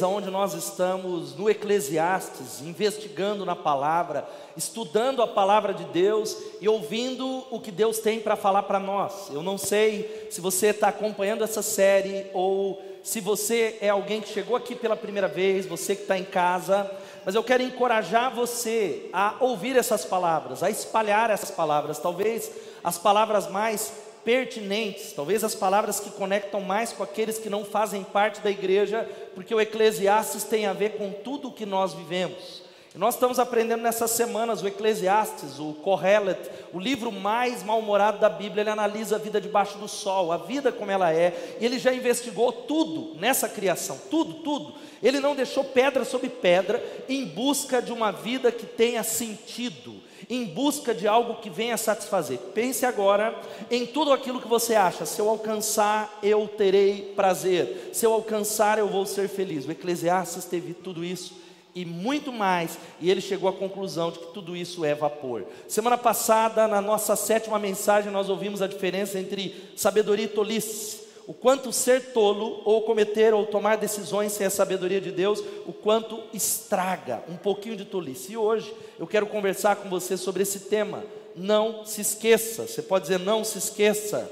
meses onde nós estamos no Eclesiastes, investigando na palavra, estudando a palavra de Deus e ouvindo o que Deus tem para falar para nós. Eu não sei se você está acompanhando essa série ou se você é alguém que chegou aqui pela primeira vez, você que está em casa, mas eu quero encorajar você a ouvir essas palavras, a espalhar essas palavras, talvez as palavras mais pertinentes, talvez as palavras que conectam mais com aqueles que não fazem parte da igreja, porque o Eclesiastes tem a ver com tudo o que nós vivemos. E nós estamos aprendendo nessas semanas o Eclesiastes, o Kohelet, o livro mais mal-humorado da Bíblia. Ele analisa a vida debaixo do sol, a vida como ela é, e ele já investigou tudo nessa criação, tudo, tudo. Ele não deixou pedra sobre pedra em busca de uma vida que tenha sentido, em busca de algo que venha satisfazer. Pense agora em tudo aquilo que você acha: se eu alcançar, eu terei prazer, se eu alcançar, eu vou ser feliz. O Eclesiastes teve tudo isso e muito mais, e ele chegou à conclusão de que tudo isso é vapor. Semana passada, na nossa sétima mensagem, nós ouvimos a diferença entre sabedoria e tolice. O quanto ser tolo, ou cometer ou tomar decisões sem a sabedoria de Deus, o quanto estraga um pouquinho de tolice. E hoje eu quero conversar com você sobre esse tema. Não se esqueça. Você pode dizer, não se esqueça.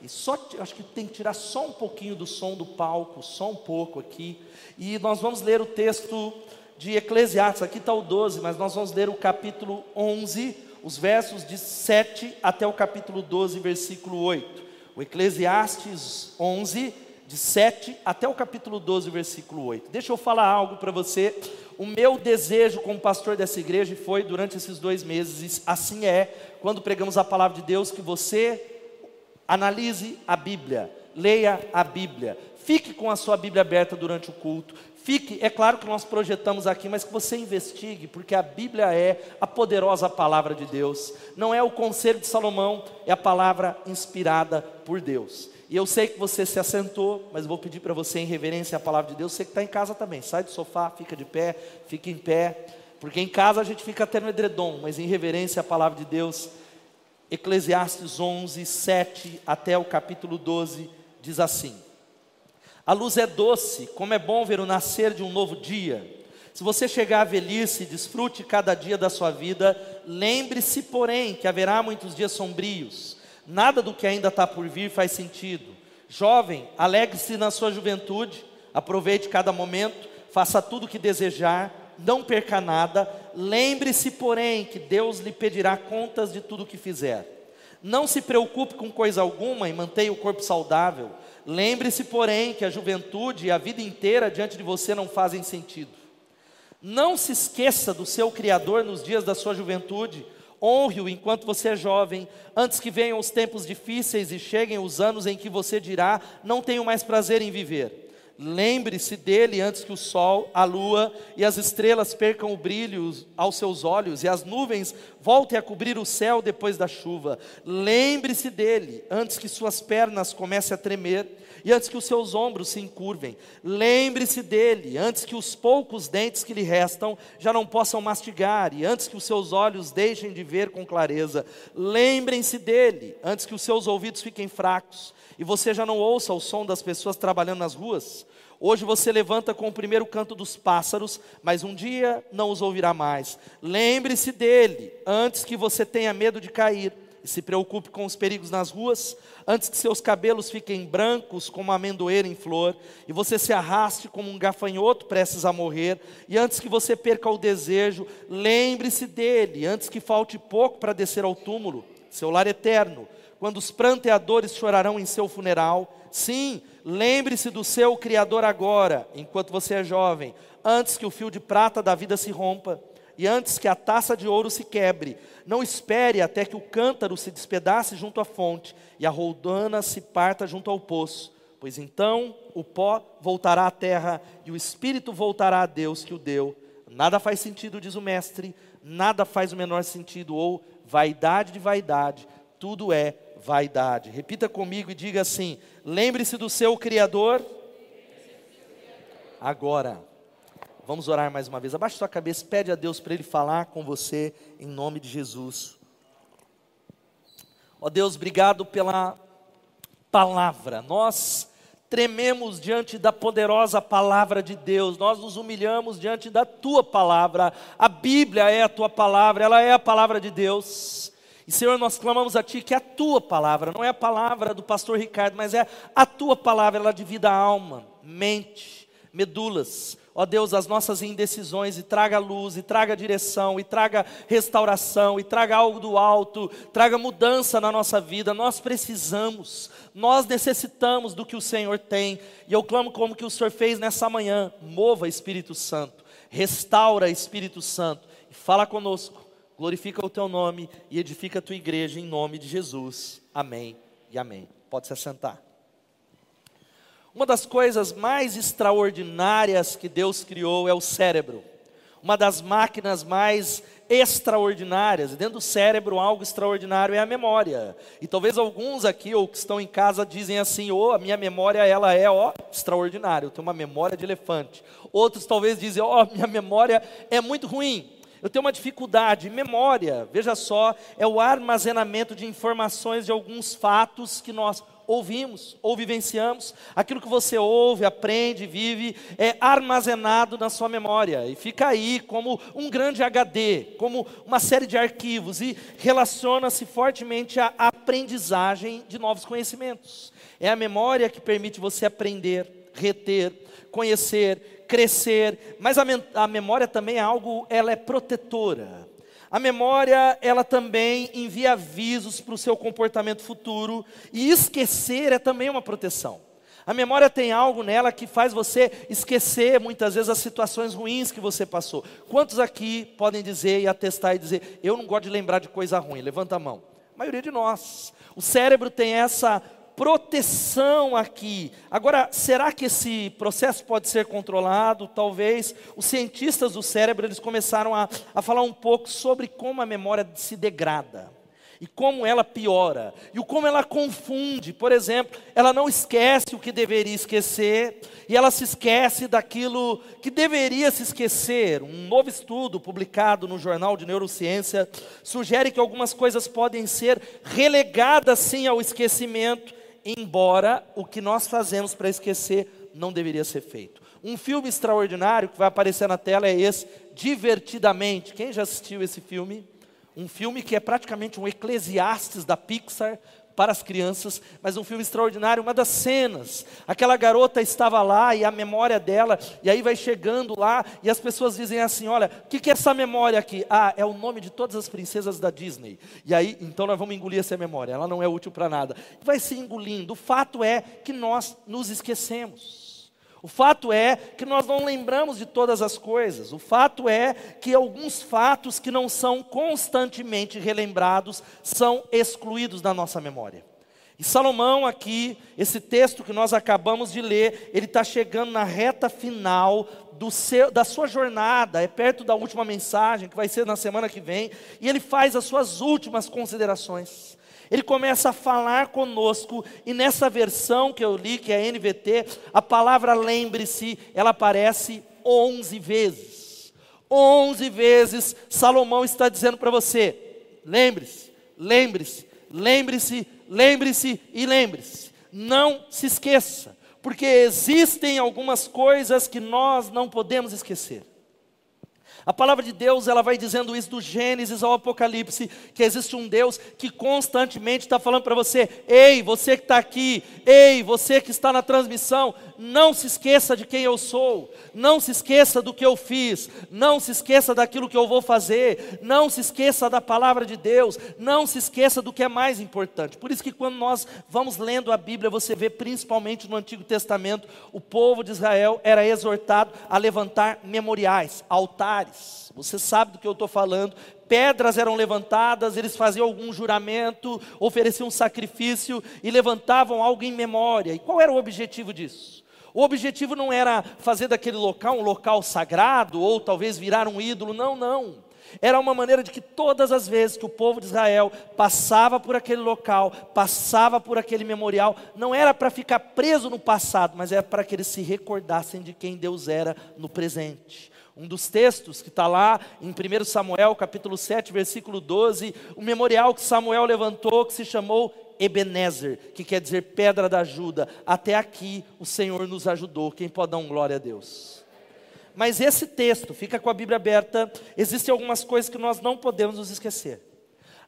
E só, acho que tem que tirar só um pouquinho do som do palco, só um pouco aqui. E nós vamos ler o texto de Eclesiastes, aqui está o 12, mas nós vamos ler o capítulo 11, os versos de 7 até o capítulo 12, versículo 8. Eclesiastes 11, de 7 até o capítulo 12, versículo 8. Deixa eu falar algo para você. O meu desejo como pastor dessa igreja foi durante esses dois meses, assim é, quando pregamos a palavra de Deus, que você Analise a Bíblia, leia a Bíblia, fique com a sua Bíblia aberta durante o culto. Fique, é claro que nós projetamos aqui, mas que você investigue, porque a Bíblia é a poderosa palavra de Deus. Não é o conselho de Salomão, é a palavra inspirada por Deus. E eu sei que você se assentou, mas vou pedir para você, em reverência à palavra de Deus, você que está em casa também, sai do sofá, fica de pé, fica em pé, porque em casa a gente fica até no edredom, mas em reverência à palavra de Deus, Eclesiastes 11, 7 até o capítulo 12, diz assim: A luz é doce, como é bom ver o nascer de um novo dia. Se você chegar à velhice, desfrute cada dia da sua vida, lembre-se, porém, que haverá muitos dias sombrios. Nada do que ainda está por vir faz sentido. Jovem, alegre-se na sua juventude, aproveite cada momento, faça tudo o que desejar, não perca nada. Lembre-se, porém, que Deus lhe pedirá contas de tudo o que fizer. Não se preocupe com coisa alguma e mantenha o corpo saudável. Lembre-se, porém, que a juventude e a vida inteira diante de você não fazem sentido. Não se esqueça do seu Criador nos dias da sua juventude. Honre-o enquanto você é jovem, antes que venham os tempos difíceis e cheguem os anos em que você dirá: Não tenho mais prazer em viver. Lembre-se dele antes que o sol, a lua e as estrelas percam o brilho aos seus olhos e as nuvens voltem a cobrir o céu depois da chuva. Lembre-se dele antes que suas pernas comecem a tremer e antes que os seus ombros se encurvem. Lembre-se dele antes que os poucos dentes que lhe restam já não possam mastigar e antes que os seus olhos deixem de ver com clareza. Lembrem-se dele antes que os seus ouvidos fiquem fracos e você já não ouça o som das pessoas trabalhando nas ruas. Hoje você levanta com o primeiro canto dos pássaros, mas um dia não os ouvirá mais. Lembre-se dele antes que você tenha medo de cair e se preocupe com os perigos nas ruas, antes que seus cabelos fiquem brancos como a amendoeira em flor, e você se arraste como um gafanhoto prestes a morrer, e antes que você perca o desejo, lembre-se dele, antes que falte pouco para descer ao túmulo, seu lar eterno, quando os pranteadores chorarão em seu funeral. Sim, lembre-se do seu Criador agora, enquanto você é jovem, antes que o fio de prata da vida se rompa e antes que a taça de ouro se quebre. Não espere até que o cântaro se despedace junto à fonte e a roldana se parta junto ao poço, pois então o pó voltará à terra e o espírito voltará a Deus que o deu. Nada faz sentido, diz o mestre, nada faz o menor sentido, ou vaidade de vaidade, tudo é vaidade. Repita comigo e diga assim: lembre-se do seu Criador. Agora, vamos orar mais uma vez. Abaixe sua cabeça, pede a Deus para Ele falar com você, em nome de Jesus. Ó Deus, obrigado pela palavra. Nós trememos diante da poderosa palavra de Deus, nós nos humilhamos diante da tua palavra. A Bíblia é a tua palavra, ela é a palavra de Deus. E Senhor, nós clamamos a Ti que a tua palavra, não é a palavra do pastor Ricardo, mas é a tua palavra, ela divida a alma, mente, medulas, ó Deus, as nossas indecisões e traga luz, e traga direção, e traga restauração, e traga algo do alto, traga mudança na nossa vida. Nós precisamos, nós necessitamos do que o Senhor tem, e eu clamo como que o Senhor fez nessa manhã: mova Espírito Santo, restaura Espírito Santo, e fala conosco, glorifica o teu nome e edifica a tua igreja em nome de Jesus. Amém e amém. Pode se assentar. Uma das coisas mais extraordinárias que Deus criou é o cérebro. Uma das máquinas mais extraordinárias, dentro do cérebro algo extraordinário é a memória. E talvez alguns aqui ou que estão em casa dizem assim: "Oh, a minha memória ela é, ó, extraordinária, eu tenho uma memória de elefante". Outros talvez dizem: "Oh, minha memória é muito ruim". Eu tenho uma dificuldade. Memória, veja só, é o armazenamento de informações de alguns fatos que nós ouvimos ou vivenciamos, aquilo que você ouve, aprende, vive, é armazenado na sua memória e fica aí como um grande HD, como uma série de arquivos e relaciona-se fortemente à aprendizagem de novos conhecimentos. É a memória que permite você aprender, reter, conhecer, crescer, mas a, a memória também é algo, ela é protetora. A memória, ela também envia avisos para o seu comportamento futuro, e esquecer é também uma proteção. A memória tem algo nela que faz você esquecer muitas vezes as situações ruins que você passou. Quantos aqui podem dizer e atestar e dizer, eu não gosto de lembrar de coisa ruim? Levanta a mão. A maioria de nós. O cérebro tem essa proteção aqui. Agora, será que esse processo pode ser controlado? Talvez. Os cientistas do cérebro eles começaram a, a falar um pouco sobre como a memória se degrada e como ela piora, e o como ela confunde. Por exemplo, ela não esquece o que deveria esquecer, e ela se esquece daquilo que deveria se esquecer. Um novo estudo publicado no Jornal de Neurociência sugere que algumas coisas podem ser relegadas sim ao esquecimento, embora o que nós fazemos para esquecer não deveria ser feito. Um filme extraordinário que vai aparecer na tela é esse, Divertidamente. Quem já assistiu esse filme? Um filme que é praticamente um Eclesiastes da Pixar, para as crianças, mas um filme extraordinário. Uma das cenas, aquela garota estava lá e a memória dela, e aí vai chegando lá e as pessoas dizem assim: Olha, o que, que é essa memória aqui? Ah, é o nome de todas as princesas da Disney. E aí, então nós vamos engolir essa memória, ela não é útil para nada. Vai se engolindo. O fato é que nós nos esquecemos. O fato é que nós não lembramos de todas as coisas. O fato é que alguns fatos que não são constantemente relembrados são excluídos da nossa memória. E Salomão, aqui, esse texto que nós acabamos de ler, ele está chegando na reta final seu, da sua jornada, é perto da última mensagem, que vai ser na semana que vem, e ele faz as suas últimas considerações. Ele começa a falar conosco, e nessa versão que eu li, que é a NVT, a palavra lembre-se, ela aparece 11 vezes. 11 vezes Salomão está dizendo para você: lembre-se, lembre-se, lembre-se, lembre-se e lembre-se. Não se esqueça, porque existem algumas coisas que nós não podemos esquecer. A palavra de Deus, ela vai dizendo isso do Gênesis ao Apocalipse, que existe um Deus que constantemente está falando para você: ei, você que está aqui, ei, você que está na transmissão, não se esqueça de quem eu sou, não se esqueça do que eu fiz, não se esqueça daquilo que eu vou fazer, não se esqueça da palavra de Deus, não se esqueça do que é mais importante. Por isso que quando nós vamos lendo a Bíblia, você vê principalmente no Antigo Testamento, o povo de Israel era exortado a levantar memoriais, altares. Você sabe do que eu estou falando, pedras eram levantadas, eles faziam algum juramento, ofereciam um sacrifício e levantavam algo em memória. E qual era o objetivo disso? O objetivo não era fazer daquele local um local sagrado ou talvez virar um ídolo, não, não. Era uma maneira de que todas as vezes que o povo de Israel passava por aquele local, passava por aquele memorial, não era para ficar preso no passado, mas era para que eles se recordassem de quem Deus era no presente. Um dos textos que está lá em 1 Samuel, capítulo 7, versículo 12, o memorial que Samuel levantou, que se chamou Ebenezer, que quer dizer pedra da ajuda. Até aqui o Senhor nos ajudou. Quem pode dar um glória a Deus? Mas esse texto, fica com a Bíblia aberta, existem algumas coisas que nós não podemos nos esquecer.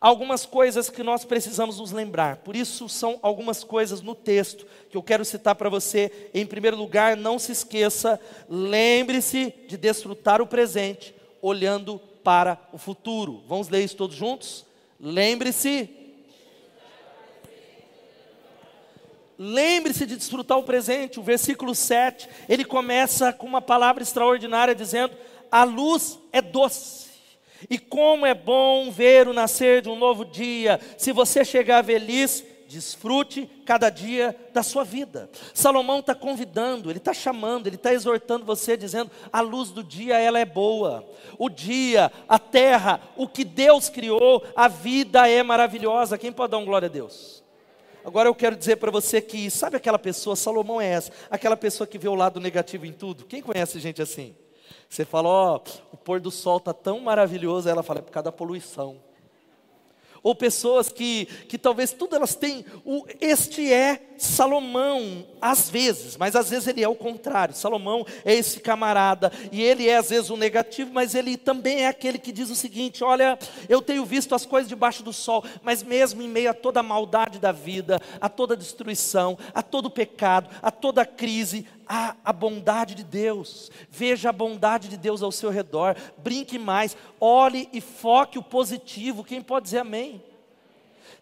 Algumas coisas que nós precisamos nos lembrar. Por isso são algumas coisas no texto que eu quero citar para você. Em primeiro lugar, não se esqueça, lembre-se de desfrutar o presente olhando para o futuro. Vamos ler isso todos juntos? Lembre-se Lembre-se de desfrutar o presente. O versículo 7, ele começa com uma palavra extraordinária dizendo: "A luz é doce". E como é bom ver o nascer de um novo dia. Se você chegar velhice, desfrute cada dia da sua vida. Salomão está convidando, ele está chamando, ele está exortando você, dizendo: a luz do dia ela é boa. O dia, a terra, o que Deus criou, a vida é maravilhosa. Quem pode dar um glória a Deus? Agora eu quero dizer para você que, sabe aquela pessoa, Salomão é essa, aquela pessoa que vê o lado negativo em tudo? Quem conhece gente assim? Você fala, ó, oh, o pôr do sol está tão maravilhoso, ela fala, é por causa da poluição ou pessoas que, que talvez tudo elas têm. O, este é Salomão, às vezes, mas às vezes ele é o contrário. Salomão é esse camarada, e ele é às vezes o negativo, mas ele também é aquele que diz o seguinte: Olha, eu tenho visto as coisas debaixo do sol, mas mesmo em meio a toda a maldade da vida, a toda a destruição, a todo o pecado, a toda a crise, a bondade de Deus. Veja a bondade de Deus ao seu redor. Brinque mais, olhe e foque o positivo. Quem pode dizer amém?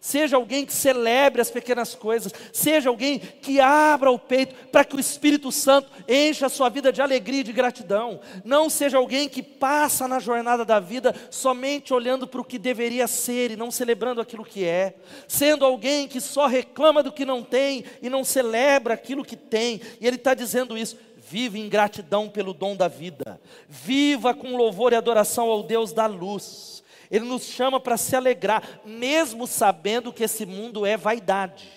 Seja alguém que celebre as pequenas coisas, seja alguém que abra o peito para que o Espírito Santo encha a sua vida de alegria e de gratidão. Não seja alguém que passa na jornada da vida somente olhando para o que deveria ser e não celebrando aquilo que é. Sendo alguém que só reclama do que não tem e não celebra aquilo que tem. E ele está dizendo isso. Vive em gratidão pelo dom da vida. Viva com louvor e adoração ao Deus da luz. Ele nos chama para se alegrar, mesmo sabendo que esse mundo é vaidade.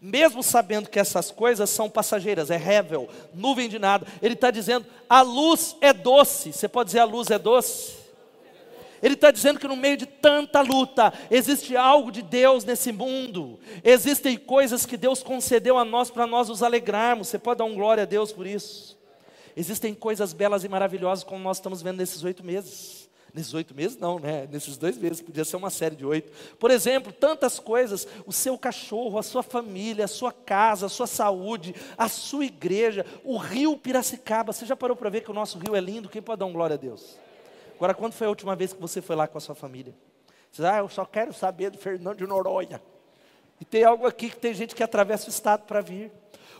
Mesmo sabendo que essas coisas são passageiras, é rével, nuvem de nada, ele está dizendo: a luz é doce. Você pode dizer a luz é doce? Ele está dizendo que no meio de tanta luta, existe algo de Deus nesse mundo, existem coisas que Deus concedeu a nós para nós nos alegrarmos. Você pode dar um glória a Deus por isso? Existem coisas belas e maravilhosas, como nós estamos vendo nesses oito meses. Nesses oito meses, não, né? Nesses dois meses, podia ser uma série de oito. Por exemplo, tantas coisas: o seu cachorro, a sua família, a sua casa, a sua saúde, a sua igreja, o rio Piracicaba. Você já parou para ver que o nosso rio é lindo? Quem pode dar um glória a Deus? Agora, quando foi a última vez que você foi lá com a sua família? Você diz, ah, eu só quero saber do Fernando de Noronha. E tem algo aqui que tem gente que atravessa o estado para vir.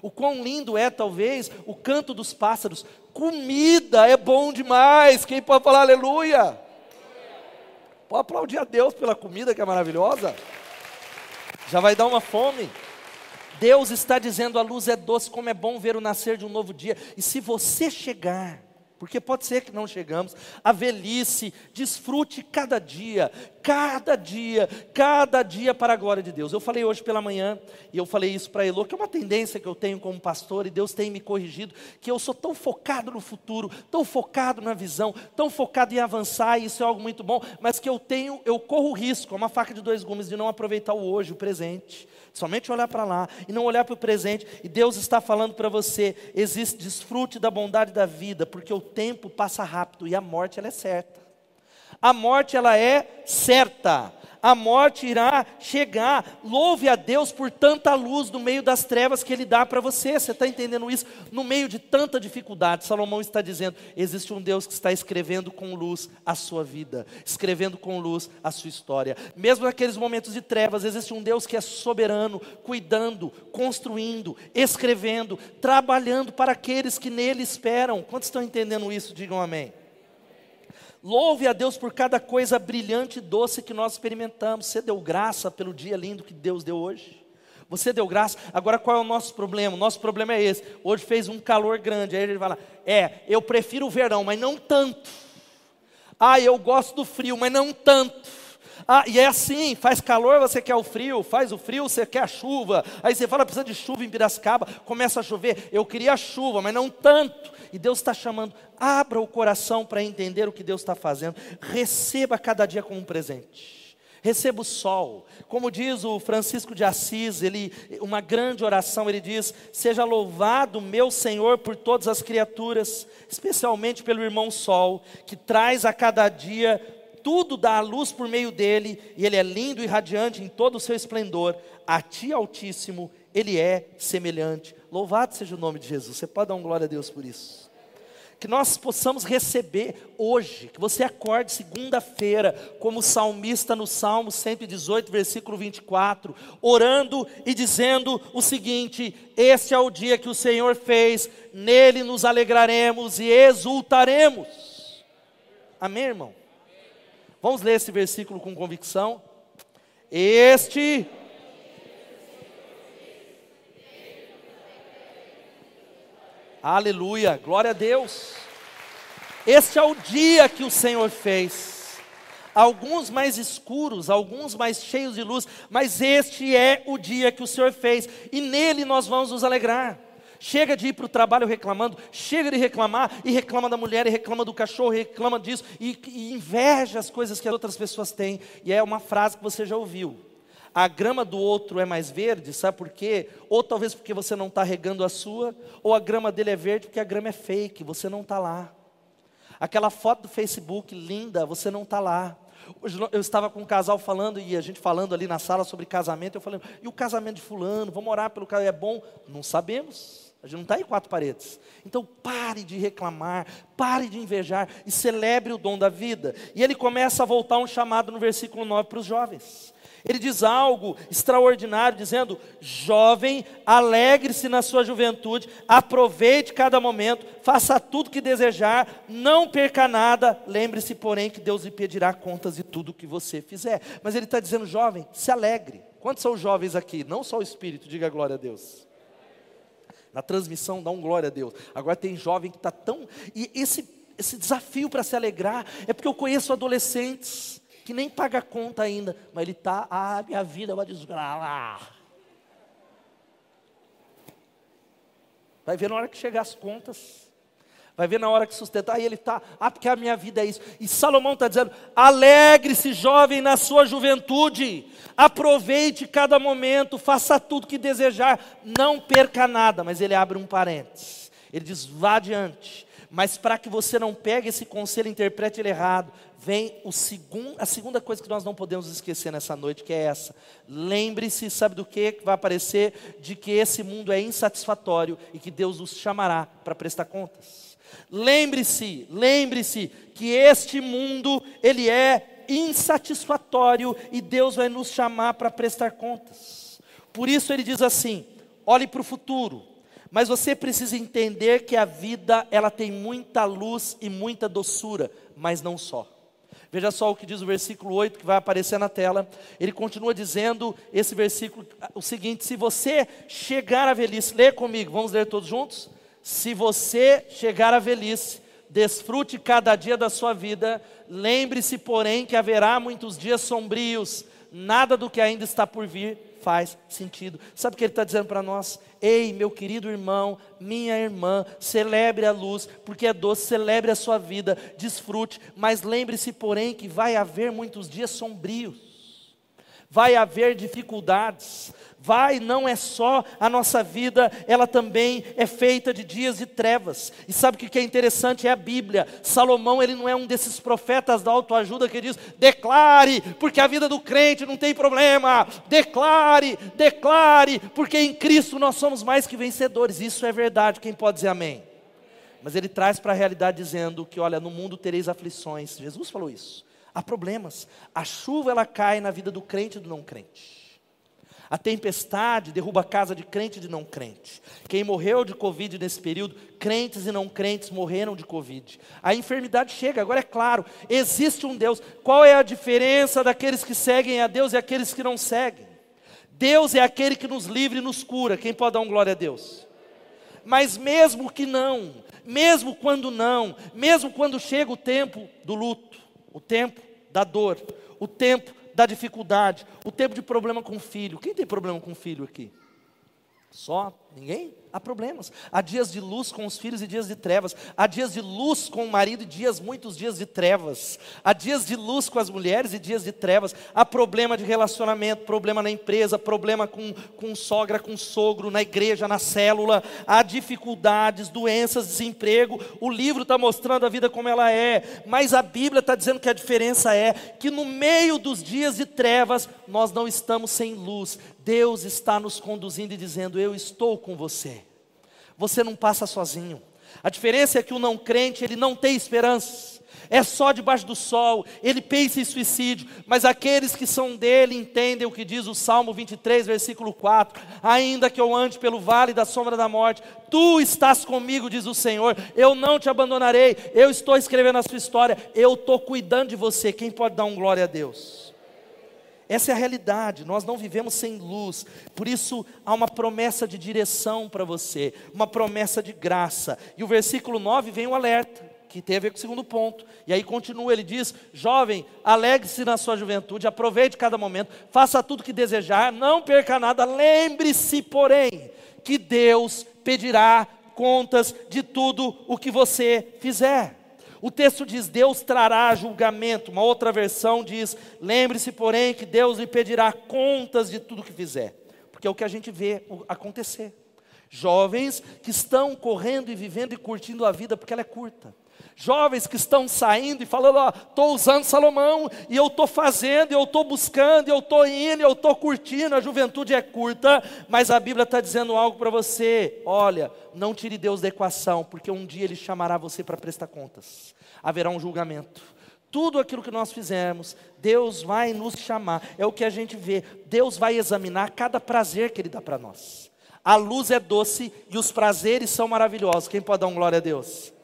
O quão lindo é, talvez, o canto dos pássaros. Comida é bom demais. Quem pode falar aleluia? Pode aplaudir a Deus pela comida que é maravilhosa. Já vai dar uma fome. Deus está dizendo: a luz é doce, como é bom ver o nascer de um novo dia. E se você chegar porque pode ser que não chegamos. A velhice, desfrute cada dia, cada dia, cada dia para a glória de Deus. Eu falei hoje pela manhã, e eu falei isso para Elô, que é uma tendência que eu tenho como pastor, e Deus tem me corrigido, que eu sou tão focado no futuro, tão focado na visão, tão focado em avançar, e isso é algo muito bom, mas que eu tenho, eu corro o risco, é uma faca de dois gumes, de não aproveitar o hoje, o presente somente olhar para lá e não olhar para o presente. E Deus está falando para você: existe, desfrute da bondade da vida, porque o tempo passa rápido e a morte ela é certa. A morte ela é certa a morte irá chegar. Louve a Deus por tanta luz no meio das trevas que Ele dá para você. Você está entendendo isso? No meio de tanta dificuldade, Salomão está dizendo: existe um Deus que está escrevendo com luz a sua vida, escrevendo com luz a sua história. Mesmo naqueles momentos de trevas, existe um Deus que é soberano, cuidando, construindo, escrevendo, trabalhando para aqueles que nele esperam. Quantos estão entendendo isso? Digam amém. Louve a Deus por cada coisa brilhante e doce que nós experimentamos. Você deu graça pelo dia lindo que Deus deu hoje? Você deu graça. Agora qual é o nosso problema? O nosso problema é esse. Hoje fez um calor grande. Aí ele fala: É, eu prefiro o verão, mas não tanto. Ah, eu gosto do frio, mas não tanto. Ah, e é assim, faz calor, você quer o frio, faz o frio, você quer a chuva. Aí você fala, precisa de chuva em Piracicaba, começa a chover. Eu queria a chuva, mas não tanto. E Deus está chamando, abra o coração para entender o que Deus está fazendo. Receba cada dia como um presente. receba o sol. Como diz o Francisco de Assis, ele, uma grande oração, ele diz: Seja louvado, meu Senhor, por todas as criaturas, especialmente pelo irmão Sol, que traz a cada dia tudo dá a luz por meio dele, e ele é lindo e radiante em todo o seu esplendor. A ti, Altíssimo, ele é semelhante. Louvado seja o nome de Jesus. Você pode dar um glória a Deus por isso que nós possamos receber hoje, que você acorde segunda-feira, como salmista no Salmo 118, versículo 24, orando e dizendo o seguinte: Este é o dia que o Senhor fez, nele nos alegraremos e exultaremos. Amém, irmão? Vamos ler esse versículo com convicção. Este Aleluia, glória a Deus. Este é o dia que o Senhor fez. Alguns mais escuros, alguns mais cheios de luz, mas este é o dia que o Senhor fez, e nele nós vamos nos alegrar. Chega de ir para o trabalho reclamando, chega de reclamar, e reclama da mulher, e reclama do cachorro, e reclama disso, e, e inveja as coisas que as outras pessoas têm. E é uma frase que você já ouviu a grama do outro é mais verde, sabe por quê? Ou talvez porque você não está regando a sua, ou a grama dele é verde porque a grama é fake, você não está lá. Aquela foto do Facebook linda, você não está lá. Eu estava com um casal falando, e a gente falando ali na sala sobre casamento, eu falei, e o casamento de fulano, vamos orar pelo casamento, é bom? Não sabemos. A gente não está em quatro paredes. Então pare de reclamar, pare de invejar e celebre o dom da vida. E ele começa a voltar um chamado no versículo 9 para os jovens. Ele diz algo extraordinário, dizendo: Jovem, alegre-se na sua juventude, aproveite cada momento, faça tudo que desejar, não perca nada. Lembre-se, porém, que Deus lhe pedirá contas de tudo que você fizer. Mas ele está dizendo: Jovem, se alegre. Quantos são jovens aqui? Não só o espírito, diga glória a Deus. Na transmissão, dá um glória a Deus. Agora tem jovem que está tão. E esse, esse desafio para se alegrar é porque eu conheço adolescentes que nem paga conta ainda, mas ele está, ah, minha vida é uma. Vai ver na hora que chegar as contas, vai ver na hora que sustentar, aí ele está, ah, porque a minha vida é isso. E Salomão está dizendo: alegre-se, jovem, na sua juventude, aproveite cada momento, faça tudo que desejar, não perca nada. Mas ele abre um parênteses, ele diz: vá adiante, mas para que você não pegue esse conselho e interprete ele errado, vem o segun, a segunda coisa que nós não podemos esquecer nessa noite, que é essa. Lembre-se, sabe do que vai aparecer? De que esse mundo é insatisfatório e que Deus nos chamará para prestar contas. Lembre-se, lembre-se que este mundo, ele é insatisfatório e Deus vai nos chamar para prestar contas. Por isso ele diz assim: olhe para o futuro, mas você precisa entender que a vida ela tem muita luz e muita doçura, mas não só. Veja só o que diz o versículo 8 que vai aparecer na tela. Ele continua dizendo esse versículo o seguinte: se você chegar à velhice, lê comigo, vamos ler todos juntos? Se você chegar à velhice, desfrute cada dia da sua vida, lembre-se, porém, que haverá muitos dias sombrios, nada do que ainda está por vir faz sentido. Sabe o que ele está dizendo para nós? Ei, meu querido irmão, minha irmã, celebre a luz, porque é doce, celebre a sua vida, desfrute, mas lembre-se, porém, que vai haver muitos dias sombrios. Vai haver dificuldades, vai, não é só a nossa vida, ela também é feita de dias de trevas. E sabe o que é interessante? É a Bíblia. Salomão, ele não é um desses profetas da autoajuda que diz: declare, porque a vida do crente não tem problema, declare, declare, porque em Cristo nós somos mais que vencedores. Isso é verdade, quem pode dizer amém? Mas ele traz para a realidade dizendo que, olha, no mundo tereis aflições. Jesus falou isso há problemas. A chuva ela cai na vida do crente e do não crente. A tempestade derruba a casa de crente e de não crente. Quem morreu de Covid nesse período, crentes e não crentes morreram de Covid. A enfermidade chega, agora é claro, existe um Deus. Qual é a diferença daqueles que seguem a Deus e aqueles que não seguem? Deus é aquele que nos livra e nos cura. Quem pode dar um glória a Deus? Mas mesmo que não, mesmo quando não, mesmo quando chega o tempo do luto, o tempo da dor, o tempo da dificuldade, o tempo de problema com o filho. Quem tem problema com o filho aqui? Só Ninguém? Há problemas. Há dias de luz com os filhos e dias de trevas. Há dias de luz com o marido e dias, muitos dias de trevas. Há dias de luz com as mulheres e dias de trevas. Há problema de relacionamento, problema na empresa, problema com, com sogra, com sogro, na igreja, na célula. Há dificuldades, doenças, desemprego. O livro está mostrando a vida como ela é. Mas a Bíblia está dizendo que a diferença é que no meio dos dias de trevas, nós não estamos sem luz. Deus está nos conduzindo e dizendo: Eu estou com você. Você não passa sozinho. A diferença é que o não crente, ele não tem esperança. É só debaixo do sol, ele pensa em suicídio, mas aqueles que são dele entendem o que diz o Salmo 23, versículo 4: Ainda que eu ande pelo vale da sombra da morte, tu estás comigo, diz o Senhor, eu não te abandonarei, eu estou escrevendo a sua história, eu estou cuidando de você. Quem pode dar um glória a Deus? Essa é a realidade, nós não vivemos sem luz, por isso há uma promessa de direção para você, uma promessa de graça. E o versículo 9 vem o alerta, que tem a ver com o segundo ponto. E aí continua, ele diz: Jovem, alegre-se na sua juventude, aproveite cada momento, faça tudo que desejar, não perca nada, lembre-se, porém, que Deus pedirá contas de tudo o que você fizer. O texto diz: Deus trará julgamento. Uma outra versão diz: Lembre-se, porém, que Deus lhe pedirá contas de tudo que fizer. Porque é o que a gente vê acontecer. Jovens que estão correndo e vivendo e curtindo a vida porque ela é curta jovens que estão saindo e falando: Ó, estou usando Salomão, e eu estou fazendo, eu estou buscando, eu estou indo, eu estou curtindo. A juventude é curta, mas a Bíblia está dizendo algo para você: olha, não tire Deus da equação, porque um dia Ele chamará você para prestar contas, haverá um julgamento. Tudo aquilo que nós fizermos, Deus vai nos chamar, é o que a gente vê. Deus vai examinar cada prazer que Ele dá para nós. A luz é doce e os prazeres são maravilhosos. Quem pode dar um glória a Deus?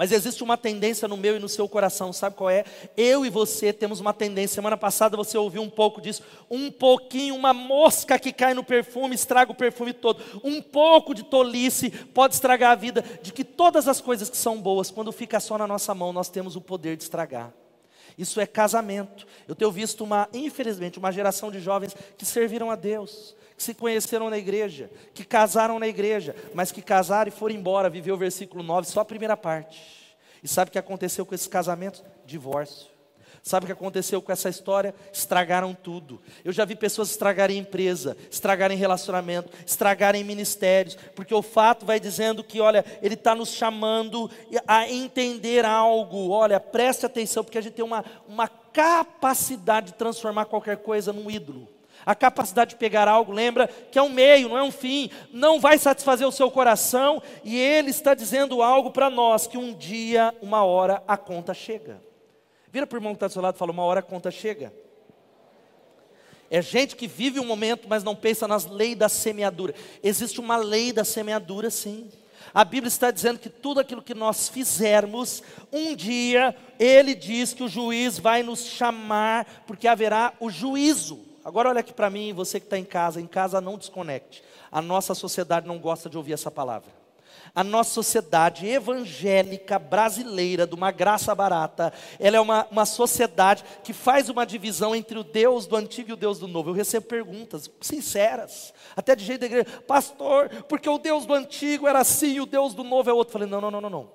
Mas existe uma tendência no meu e no seu coração, sabe qual é? Eu e você temos uma tendência. Semana passada você ouviu um pouco disso. Um pouquinho, uma mosca que cai no perfume estraga o perfume todo. Um pouco de tolice pode estragar a vida. De que todas as coisas que são boas, quando fica só na nossa mão, nós temos o poder de estragar. Isso é casamento. Eu tenho visto uma, infelizmente, uma geração de jovens que serviram a Deus, que se conheceram na igreja, que casaram na igreja, mas que casaram e foram embora, viveu o versículo 9, só a primeira parte. E sabe o que aconteceu com esses casamentos? Divórcio. Sabe o que aconteceu com essa história? Estragaram tudo. Eu já vi pessoas estragarem empresa, estragarem relacionamento, estragarem ministérios, porque o fato vai dizendo que, olha, ele está nos chamando a entender algo. Olha, preste atenção, porque a gente tem uma, uma capacidade de transformar qualquer coisa num ídolo. A capacidade de pegar algo, lembra que é um meio, não é um fim, não vai satisfazer o seu coração, e Ele está dizendo algo para nós: que um dia, uma hora, a conta chega. Vira para o irmão que está do seu lado e fala: uma hora a conta chega. É gente que vive um momento, mas não pensa nas leis da semeadura. Existe uma lei da semeadura, sim. A Bíblia está dizendo que tudo aquilo que nós fizermos, um dia, Ele diz que o juiz vai nos chamar, porque haverá o juízo. Agora olha aqui para mim, você que está em casa, em casa não desconecte. A nossa sociedade não gosta de ouvir essa palavra. A nossa sociedade evangélica brasileira, de uma graça barata, ela é uma, uma sociedade que faz uma divisão entre o Deus do antigo e o Deus do novo. Eu recebo perguntas sinceras, até de jeito da igreja, pastor, porque o Deus do antigo era assim e o Deus do novo é outro. Eu falei, não, não, não, não, não.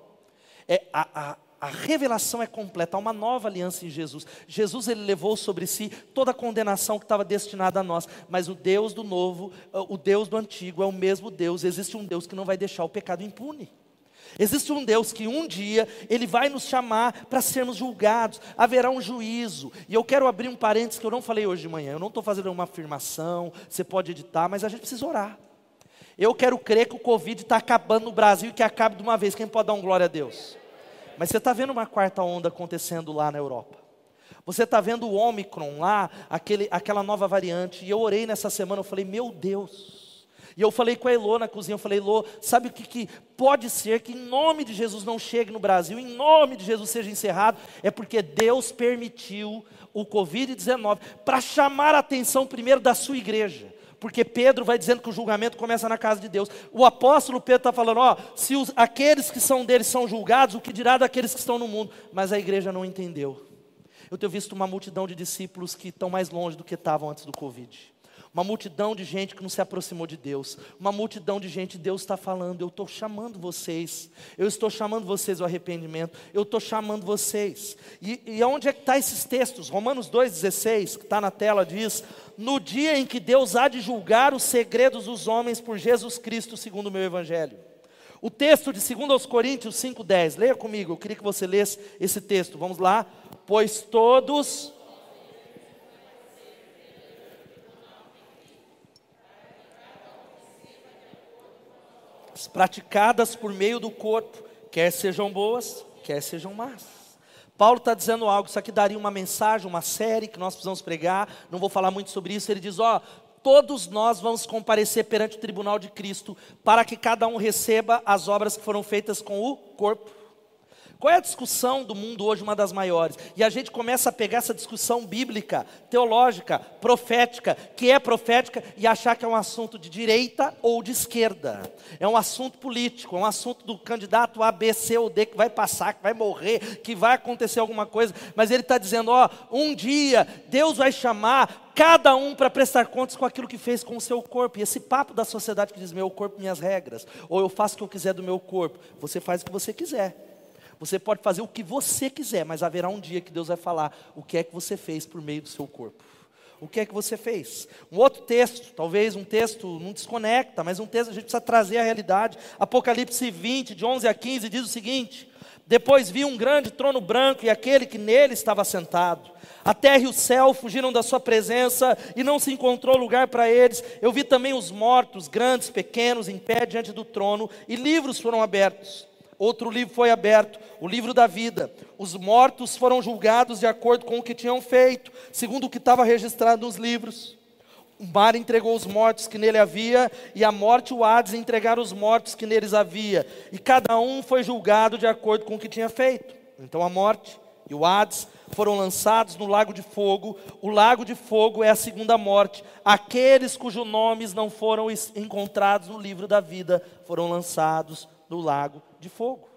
É, a, a, a revelação é completa, há uma nova aliança em Jesus. Jesus ele levou sobre si toda a condenação que estava destinada a nós, mas o Deus do novo, eh, o Deus do antigo é o mesmo Deus. Existe um Deus que não vai deixar o pecado impune. Existe um Deus que um dia ele vai nos chamar para sermos julgados, haverá um juízo. E eu quero abrir um parênteses que eu não falei hoje de manhã. Eu não estou fazendo uma afirmação, você pode editar, mas a gente precisa orar. Eu quero crer que o Covid está acabando no Brasil e que acabe de uma vez. Quem pode dar um glória a Deus? Mas você está vendo uma quarta onda acontecendo lá na Europa. Você está vendo o Omicron lá, aquele, aquela nova variante. E eu orei nessa semana, eu falei, meu Deus. E eu falei com a Elô na cozinha, eu falei, Elô, sabe o que, que pode ser que em nome de Jesus não chegue no Brasil, em nome de Jesus seja encerrado? É porque Deus permitiu o Covid-19 para chamar a atenção primeiro da sua igreja porque Pedro vai dizendo que o julgamento começa na casa de Deus. O apóstolo Pedro está falando: ó, se os, aqueles que são deles são julgados, o que dirá daqueles que estão no mundo? Mas a igreja não entendeu. Eu tenho visto uma multidão de discípulos que estão mais longe do que estavam antes do Covid. Uma multidão de gente que não se aproximou de Deus, uma multidão de gente, Deus está falando, eu estou chamando vocês, eu estou chamando vocês ao arrependimento, eu estou chamando vocês. E, e onde é que estão tá esses textos? Romanos 2,16, que está na tela, diz: No dia em que Deus há de julgar os segredos dos homens por Jesus Cristo, segundo o meu Evangelho. O texto de 2 Coríntios 5,10, leia comigo, eu queria que você lesse esse texto, vamos lá. Pois todos praticadas por meio do corpo, quer sejam boas, quer sejam más. Paulo está dizendo algo, isso aqui daria uma mensagem, uma série que nós precisamos pregar, não vou falar muito sobre isso. Ele diz: Ó, todos nós vamos comparecer perante o tribunal de Cristo, para que cada um receba as obras que foram feitas com o corpo. Qual é a discussão do mundo hoje, uma das maiores? E a gente começa a pegar essa discussão bíblica, teológica, profética, que é profética, e achar que é um assunto de direita ou de esquerda. É um assunto político, é um assunto do candidato A, B, C ou D que vai passar, que vai morrer, que vai acontecer alguma coisa. Mas ele está dizendo: ó, um dia Deus vai chamar cada um para prestar contas com aquilo que fez com o seu corpo. E esse papo da sociedade que diz: meu corpo, minhas regras, ou eu faço o que eu quiser do meu corpo, você faz o que você quiser. Você pode fazer o que você quiser, mas haverá um dia que Deus vai falar o que é que você fez por meio do seu corpo. O que é que você fez? Um outro texto, talvez um texto não desconecta, mas um texto a gente precisa trazer a realidade. Apocalipse 20, de 11 a 15, diz o seguinte: Depois vi um grande trono branco e aquele que nele estava sentado. A terra e o céu fugiram da sua presença e não se encontrou lugar para eles. Eu vi também os mortos, grandes, pequenos, em pé diante do trono, e livros foram abertos. Outro livro foi aberto, o livro da vida. Os mortos foram julgados de acordo com o que tinham feito, segundo o que estava registrado nos livros. O mar entregou os mortos que nele havia, e a morte e o Hades entregaram os mortos que neles havia, e cada um foi julgado de acordo com o que tinha feito. Então a morte e o Hades foram lançados no lago de fogo. O lago de fogo é a segunda morte. Aqueles cujos nomes não foram encontrados no livro da vida foram lançados no lago de fogo.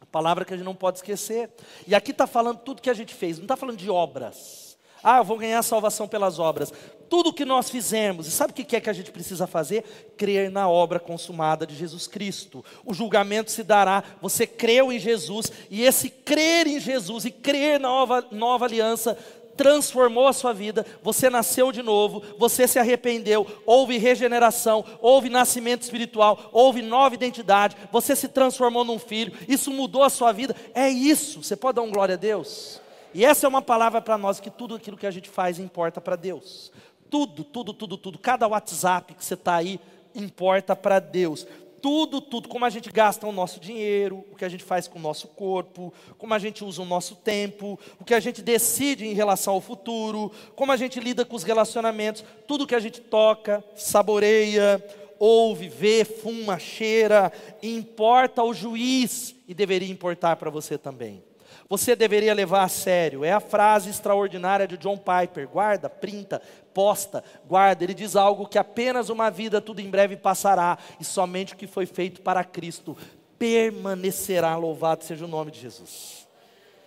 A palavra que a gente não pode esquecer. E aqui está falando tudo que a gente fez, não está falando de obras. Ah, eu vou ganhar salvação pelas obras. Tudo que nós fizemos, e sabe o que é que a gente precisa fazer? Crer na obra consumada de Jesus Cristo. O julgamento se dará. Você creu em Jesus, e esse crer em Jesus e crer na nova, nova aliança transformou a sua vida, você nasceu de novo, você se arrependeu, houve regeneração, houve nascimento espiritual, houve nova identidade, você se transformou num filho, isso mudou a sua vida, é isso, você pode dar um glória a Deus? E essa é uma palavra para nós que tudo aquilo que a gente faz importa para Deus. Tudo, tudo, tudo, tudo. Cada WhatsApp que você está aí importa para Deus tudo, tudo, como a gente gasta o nosso dinheiro, o que a gente faz com o nosso corpo, como a gente usa o nosso tempo, o que a gente decide em relação ao futuro, como a gente lida com os relacionamentos, tudo que a gente toca, saboreia, ouve, vê, fuma, cheira, importa ao juiz e deveria importar para você também. Você deveria levar a sério. É a frase extraordinária de John Piper. Guarda, printa, posta, guarda. Ele diz algo que apenas uma vida tudo em breve passará e somente o que foi feito para Cristo permanecerá. Louvado seja o nome de Jesus.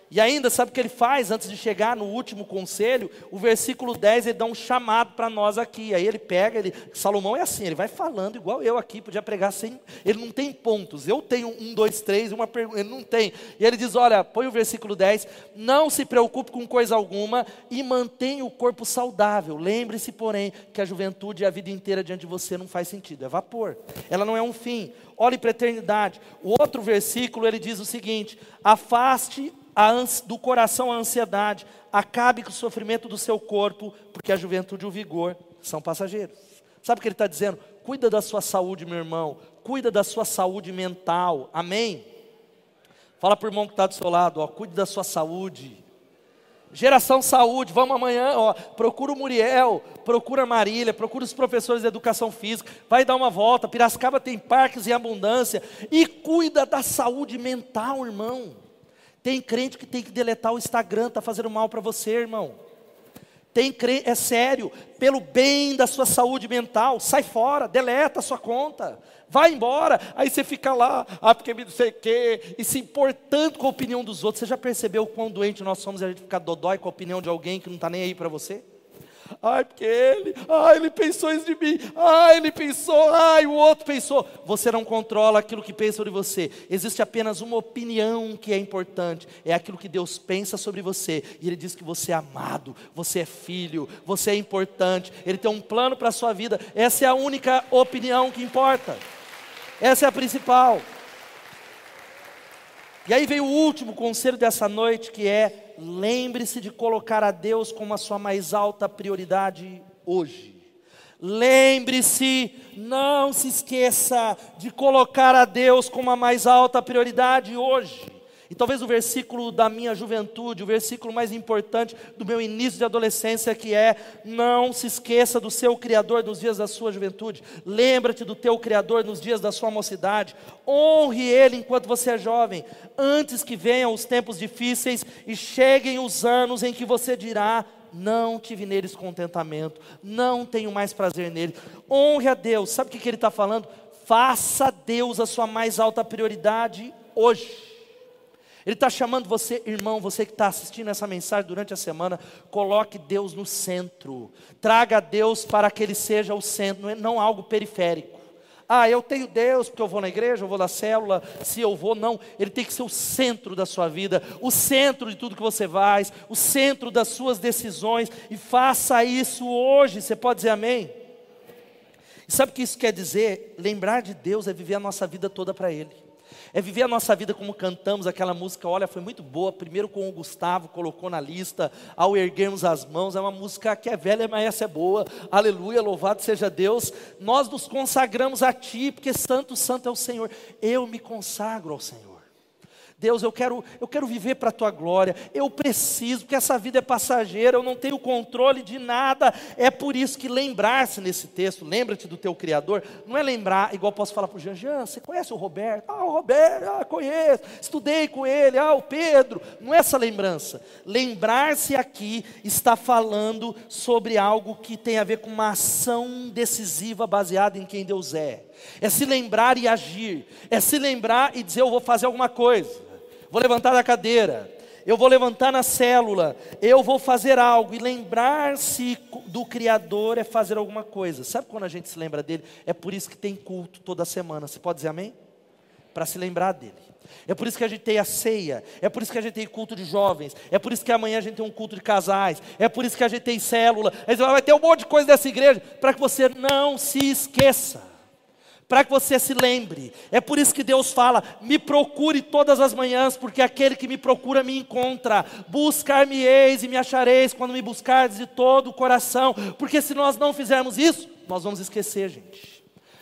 E ainda, sabe o que ele faz antes de chegar no último conselho? O versículo 10 ele dá um chamado para nós aqui. Aí ele pega, ele, Salomão é assim, ele vai falando igual eu aqui, podia pregar sem. Ele não tem pontos. Eu tenho um, dois, três, uma pergunta. Ele não tem. E ele diz: olha, põe o versículo 10, não se preocupe com coisa alguma e mantenha o corpo saudável. Lembre-se, porém, que a juventude e a vida inteira diante de você não faz sentido. É vapor. Ela não é um fim. Olhe para a eternidade. O outro versículo ele diz o seguinte: afaste do coração a ansiedade, acabe com o sofrimento do seu corpo, porque a juventude e o vigor são passageiros. Sabe o que ele está dizendo? Cuida da sua saúde, meu irmão, cuida da sua saúde mental, amém? Fala para o irmão que está do seu lado, ó, cuide da sua saúde. Geração Saúde, vamos amanhã, ó, procura o Muriel, procura a Marília, procura os professores de educação física, vai dar uma volta, Piracicaba tem parques em abundância, e cuida da saúde mental, irmão. Tem crente que tem que deletar o Instagram, está fazendo mal para você, irmão. Tem crente, é sério, pelo bem da sua saúde mental, sai fora, deleta a sua conta, vai embora. Aí você fica lá, ah, porque não sei o quê, e se importando com a opinião dos outros. Você já percebeu quão doente nós somos e a gente fica dodói com a opinião de alguém que não está nem aí para você? Ai, porque ele, ai, ele pensou isso de mim, ai, ele pensou, ai, o outro pensou. Você não controla aquilo que pensa de você. Existe apenas uma opinião que é importante, é aquilo que Deus pensa sobre você. E Ele diz que você é amado, você é filho, você é importante. Ele tem um plano para a sua vida. Essa é a única opinião que importa. Essa é a principal. E aí veio o último conselho dessa noite, que é: lembre-se de colocar a Deus como a sua mais alta prioridade hoje. Lembre-se, não se esqueça de colocar a Deus como a mais alta prioridade hoje. E talvez o versículo da minha juventude, o versículo mais importante do meu início de adolescência, que é: não se esqueça do seu Criador nos dias da sua juventude, lembra-te do teu Criador nos dias da sua mocidade, honre Ele enquanto você é jovem, antes que venham os tempos difíceis e cheguem os anos em que você dirá: não tive neles contentamento, não tenho mais prazer neles. Honre a Deus, sabe o que, que ele está falando? Faça Deus a sua mais alta prioridade hoje. Ele está chamando você, irmão, você que está assistindo essa mensagem durante a semana, coloque Deus no centro. Traga Deus para que Ele seja o centro, não, é, não algo periférico. Ah, eu tenho Deus porque eu vou na igreja, eu vou na célula, se eu vou, não. Ele tem que ser o centro da sua vida, o centro de tudo que você faz, o centro das suas decisões, e faça isso hoje. Você pode dizer amém? E sabe o que isso quer dizer? Lembrar de Deus é viver a nossa vida toda para Ele é viver a nossa vida como cantamos aquela música. Olha, foi muito boa. Primeiro com o Gustavo, colocou na lista, ao erguermos as mãos. É uma música que é velha, mas essa é boa. Aleluia, louvado seja Deus. Nós nos consagramos a Ti, porque Santo, Santo é o Senhor. Eu me consagro ao Senhor. Deus, eu quero, eu quero viver para a tua glória. Eu preciso, porque essa vida é passageira, eu não tenho controle de nada. É por isso que lembrar-se nesse texto, lembra-te do teu Criador, não é lembrar, igual posso falar para o Jean, Jean, você conhece o Roberto? Ah, o Roberto, ah, conheço, estudei com ele, ah, o Pedro. Não é essa lembrança. Lembrar-se aqui está falando sobre algo que tem a ver com uma ação decisiva baseada em quem Deus é. É se lembrar e agir, é se lembrar e dizer eu vou fazer alguma coisa vou levantar da cadeira, eu vou levantar na célula, eu vou fazer algo. E lembrar-se do Criador é fazer alguma coisa. Sabe quando a gente se lembra dele? É por isso que tem culto toda semana. Você pode dizer amém? Para se lembrar dele. É por isso que a gente tem a ceia, é por isso que a gente tem culto de jovens, é por isso que amanhã a gente tem um culto de casais, é por isso que a gente tem célula. Aí vai ter um monte de coisa dessa igreja para que você não se esqueça para que você se lembre. É por isso que Deus fala: me procure todas as manhãs, porque aquele que me procura me encontra. Buscar-me-eis e me achareis quando me buscardes de todo o coração, porque se nós não fizermos isso, nós vamos esquecer, gente.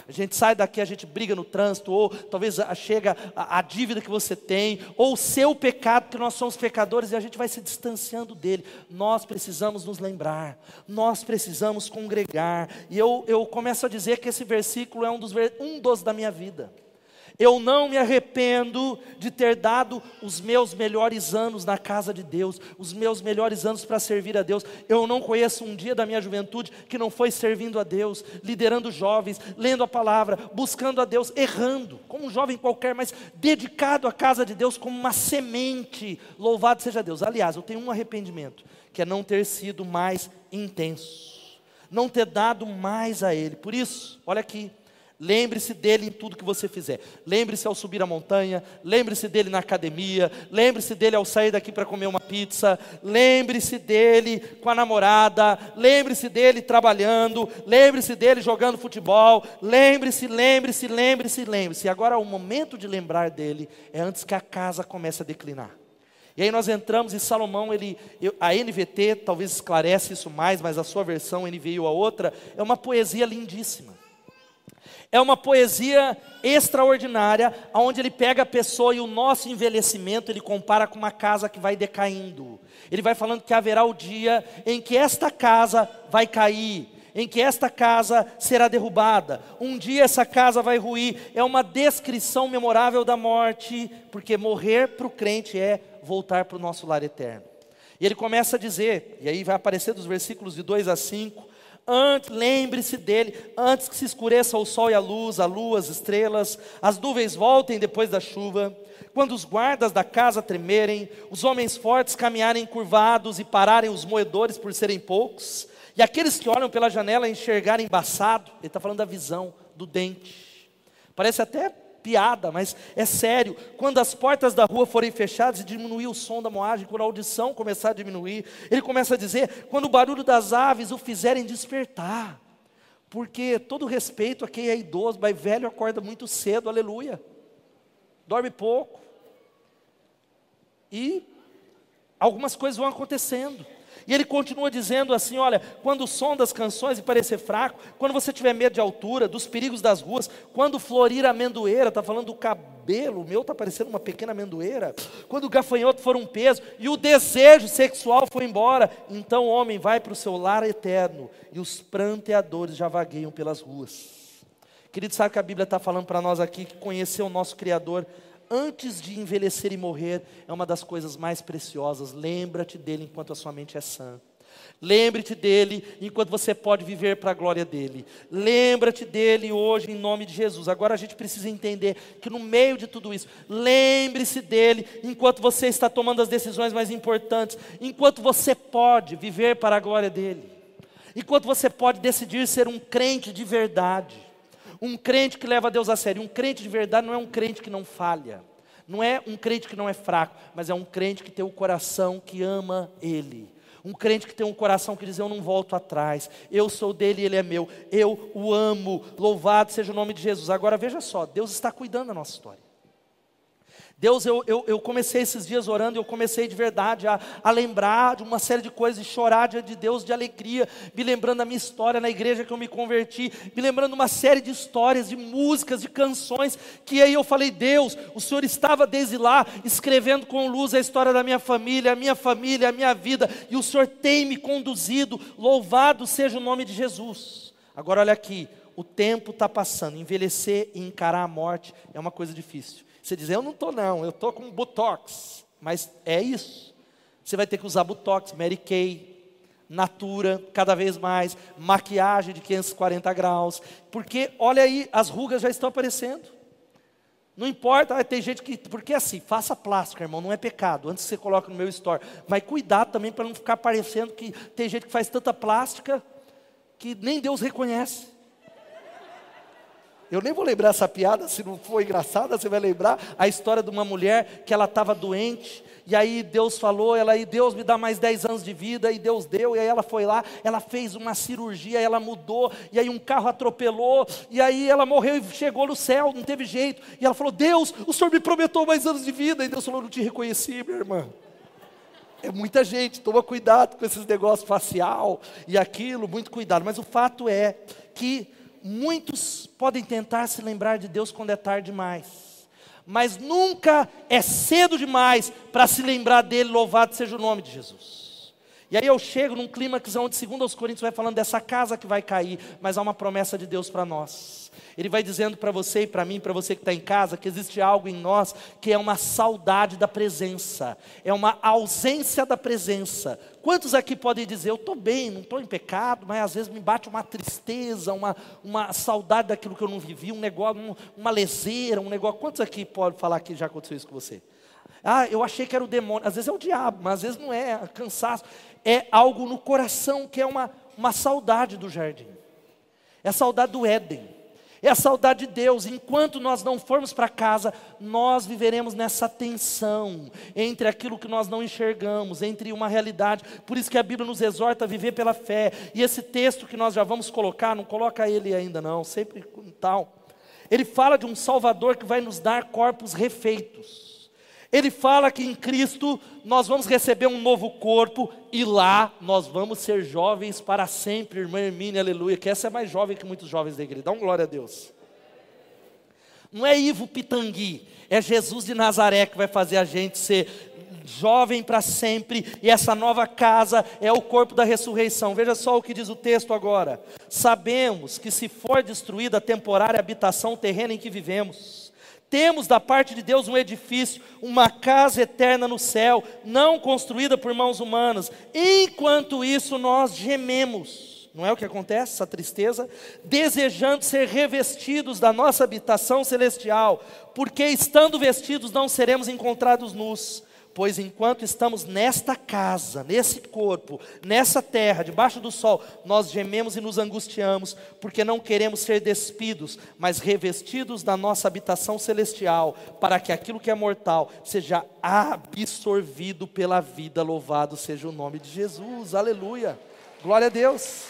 A gente sai daqui, a gente briga no trânsito, ou talvez chega a, a, dívida que você tem, ou o seu pecado, que nós somos pecadores e a gente vai se distanciando dele. Nós precisamos nos lembrar, nós precisamos congregar. E eu, eu começo a dizer que esse versículo é um dos, um dos da minha vida. Eu não me arrependo de ter dado os meus melhores anos na casa de Deus, os meus melhores anos para servir a Deus. Eu não conheço um dia da minha juventude que não foi servindo a Deus, liderando jovens, lendo a palavra, buscando a Deus, errando, como um jovem qualquer, mas dedicado à casa de Deus como uma semente. Louvado seja Deus. Aliás, eu tenho um arrependimento, que é não ter sido mais intenso, não ter dado mais a Ele. Por isso, olha aqui. Lembre-se dele em tudo que você fizer. Lembre-se ao subir a montanha, lembre-se dele na academia, lembre-se dele ao sair daqui para comer uma pizza, lembre-se dele com a namorada, lembre-se dele trabalhando, lembre-se dele jogando futebol, lembre-se, lembre-se, lembre-se, lembre-se. Agora o momento de lembrar dele é antes que a casa comece a declinar. E aí nós entramos e Salomão, ele, a NVT talvez esclarece isso mais, mas a sua versão NVI ou a outra, é uma poesia lindíssima. É uma poesia extraordinária, onde ele pega a pessoa e o nosso envelhecimento, ele compara com uma casa que vai decaindo. Ele vai falando que haverá o dia em que esta casa vai cair, em que esta casa será derrubada. Um dia essa casa vai ruir. É uma descrição memorável da morte, porque morrer para o crente é voltar para o nosso lar eterno. E ele começa a dizer, e aí vai aparecer dos versículos de 2 a 5, Antes, lembre-se dele, antes que se escureça o sol e a luz, a lua, as estrelas, as nuvens voltem depois da chuva, quando os guardas da casa tremerem, os homens fortes caminharem curvados e pararem os moedores por serem poucos, E aqueles que olham pela janela enxergarem embaçado, ele está falando da visão, do dente. Parece até piada, mas é sério. Quando as portas da rua forem fechadas e diminuir o som da moagem, quando a audição começar a diminuir, ele começa a dizer: quando o barulho das aves o fizerem despertar. Porque todo respeito a quem é idoso, mas velho acorda muito cedo, aleluia. Dorme pouco. E algumas coisas vão acontecendo. E ele continua dizendo assim: olha, quando o som das canções parecer fraco, quando você tiver medo de altura, dos perigos das ruas, quando florir a amendoeira, está falando do cabelo, o meu está parecendo uma pequena amendoeira, quando o gafanhoto for um peso e o desejo sexual for embora, então o homem vai para o seu lar eterno e os pranteadores já vagueiam pelas ruas. Querido, sabe que a Bíblia está falando para nós aqui que conhecer o nosso Criador antes de envelhecer e morrer, é uma das coisas mais preciosas. Lembra-te dele enquanto a sua mente é sã. Lembre-te dele enquanto você pode viver para a glória dele. Lembra-te dele hoje em nome de Jesus. Agora a gente precisa entender que no meio de tudo isso, lembre-se dele enquanto você está tomando as decisões mais importantes, enquanto você pode viver para a glória dele. Enquanto você pode decidir ser um crente de verdade. Um crente que leva Deus a sério, um crente de verdade não é um crente que não falha. Não é um crente que não é fraco, mas é um crente que tem o um coração que ama Ele. Um crente que tem um coração que diz: Eu não volto atrás, eu sou dele e ele é meu, eu o amo, louvado seja o nome de Jesus. Agora veja só, Deus está cuidando da nossa história. Deus, eu, eu, eu, comecei esses dias orando, eu comecei de verdade a, a lembrar de uma série de coisas, chorar diante de Deus de alegria, me lembrando da minha história na igreja que eu me converti, me lembrando uma série de histórias, de músicas, de canções, que aí eu falei, Deus, o Senhor estava desde lá, escrevendo com luz a história da minha família, a minha família, a minha vida, e o Senhor tem me conduzido, louvado seja o nome de Jesus. Agora olha aqui, o tempo está passando, envelhecer e encarar a morte é uma coisa difícil. Você diz, eu não estou não, eu estou com Botox. Mas é isso. Você vai ter que usar Botox, Mary Kay, Natura, cada vez mais, maquiagem de 540 graus. Porque, olha aí, as rugas já estão aparecendo. Não importa, tem gente que. Porque assim, faça plástica, irmão, não é pecado. Antes que você coloque no meu store. Mas cuidado também para não ficar parecendo que tem gente que faz tanta plástica que nem Deus reconhece. Eu nem vou lembrar essa piada, se não for engraçada, você vai lembrar a história de uma mulher que ela estava doente, e aí Deus falou, ela e Deus me dá mais 10 anos de vida, e Deus deu, e aí ela foi lá, ela fez uma cirurgia, ela mudou, e aí um carro atropelou, e aí ela morreu e chegou no céu, não teve jeito, e ela falou: Deus, o Senhor me prometeu mais anos de vida, e Deus falou: Não te reconheci, minha irmã. É muita gente, toma cuidado com esses negócios facial e aquilo, muito cuidado, mas o fato é que muitos podem tentar se lembrar de Deus quando é tarde demais, mas nunca é cedo demais para se lembrar dele, louvado seja o nome de Jesus. E aí eu chego num clímax onde, segundo aos Coríntios, vai falando dessa casa que vai cair, mas há uma promessa de Deus para nós. Ele vai dizendo para você e para mim, para você que está em casa, que existe algo em nós que é uma saudade da presença, é uma ausência da presença. Quantos aqui podem dizer, eu estou bem, não estou em pecado, mas às vezes me bate uma tristeza, uma, uma saudade daquilo que eu não vivi, um negócio, um, uma leseira, um negócio. Quantos aqui podem falar que já aconteceu isso com você? Ah, eu achei que era o demônio. Às vezes é o diabo, mas às vezes não é, é cansaço. É algo no coração que é uma, uma saudade do jardim. É saudade do Éden é a saudade de Deus. Enquanto nós não formos para casa, nós viveremos nessa tensão entre aquilo que nós não enxergamos, entre uma realidade. Por isso que a Bíblia nos exorta a viver pela fé. E esse texto que nós já vamos colocar, não coloca ele ainda não, sempre tal. Ele fala de um Salvador que vai nos dar corpos refeitos. Ele fala que em Cristo nós vamos receber um novo corpo e lá nós vamos ser jovens para sempre, irmã Hermínia, aleluia, que essa é mais jovem que muitos jovens da igreja. Dá um glória a Deus. Não é Ivo Pitangui, é Jesus de Nazaré que vai fazer a gente ser jovem para sempre, e essa nova casa é o corpo da ressurreição. Veja só o que diz o texto agora. Sabemos que se for destruída a temporária habitação terrena em que vivemos, temos da parte de Deus um edifício, uma casa eterna no céu, não construída por mãos humanas. Enquanto isso, nós gememos. Não é o que acontece, essa tristeza? Desejando ser revestidos da nossa habitação celestial, porque estando vestidos não seremos encontrados nus Pois enquanto estamos nesta casa, nesse corpo, nessa terra, debaixo do sol, nós gememos e nos angustiamos, porque não queremos ser despidos, mas revestidos da nossa habitação celestial, para que aquilo que é mortal seja absorvido pela vida. Louvado seja o nome de Jesus, aleluia, glória a Deus.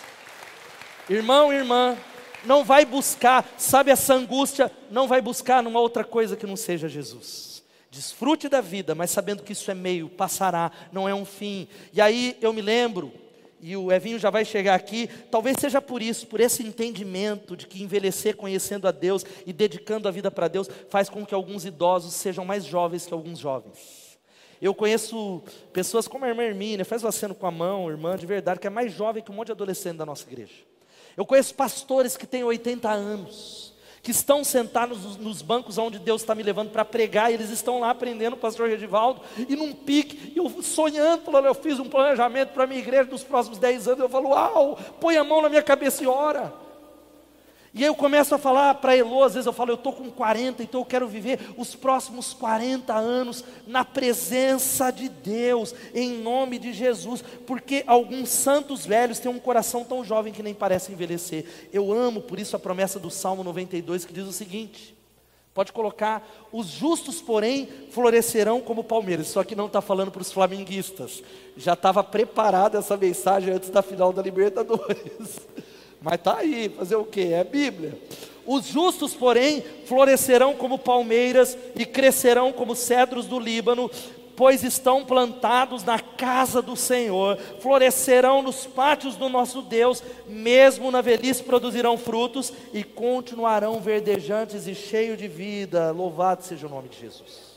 Irmão, irmã, não vai buscar, sabe essa angústia, não vai buscar numa outra coisa que não seja Jesus. Desfrute da vida, mas sabendo que isso é meio, passará, não é um fim. E aí eu me lembro, e o Evinho já vai chegar aqui, talvez seja por isso, por esse entendimento de que envelhecer conhecendo a Deus e dedicando a vida para Deus faz com que alguns idosos sejam mais jovens que alguns jovens. Eu conheço pessoas como a irmã Hermínia, faz o aceno com a mão, irmã de verdade, que é mais jovem que um monte de adolescente da nossa igreja. Eu conheço pastores que têm 80 anos que estão sentados nos bancos onde Deus está me levando para pregar, e eles estão lá aprendendo, o pastor Redivaldo, e num pique, eu sonhando, falando, eu fiz um planejamento para a minha igreja nos próximos 10 anos, eu falo, uau, põe a mão na minha cabeça e ora. E aí eu começo a falar para Elô, às vezes eu falo, eu estou com 40, então eu quero viver os próximos 40 anos na presença de Deus, em nome de Jesus, porque alguns santos velhos têm um coração tão jovem que nem parece envelhecer. Eu amo por isso a promessa do Salmo 92 que diz o seguinte: Pode colocar, os justos, porém, florescerão como palmeiras. Isso aqui não está falando para os flamenguistas. Já estava preparada essa mensagem antes da final da Libertadores. Mas está aí, fazer o que? É Bíblia. Os justos, porém, florescerão como palmeiras e crescerão como cedros do Líbano, pois estão plantados na casa do Senhor, florescerão nos pátios do nosso Deus, mesmo na velhice produzirão frutos e continuarão verdejantes e cheios de vida. Louvado seja o nome de Jesus.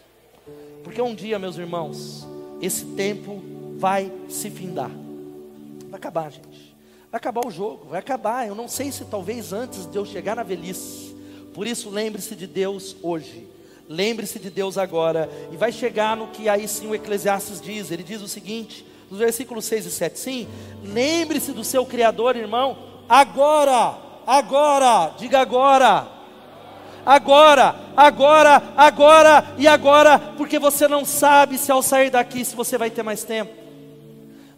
Porque um dia, meus irmãos, esse tempo vai se findar. Vai acabar, gente. Vai acabar o jogo, vai acabar. Eu não sei se talvez antes de eu chegar na velhice. Por isso, lembre-se de Deus hoje. Lembre-se de Deus agora. E vai chegar no que aí sim o Eclesiastes diz. Ele diz o seguinte, nos versículos 6 e 7. Sim, lembre-se do seu Criador, irmão. Agora, agora, diga agora. Agora, agora, agora e agora, porque você não sabe se ao sair daqui se você vai ter mais tempo.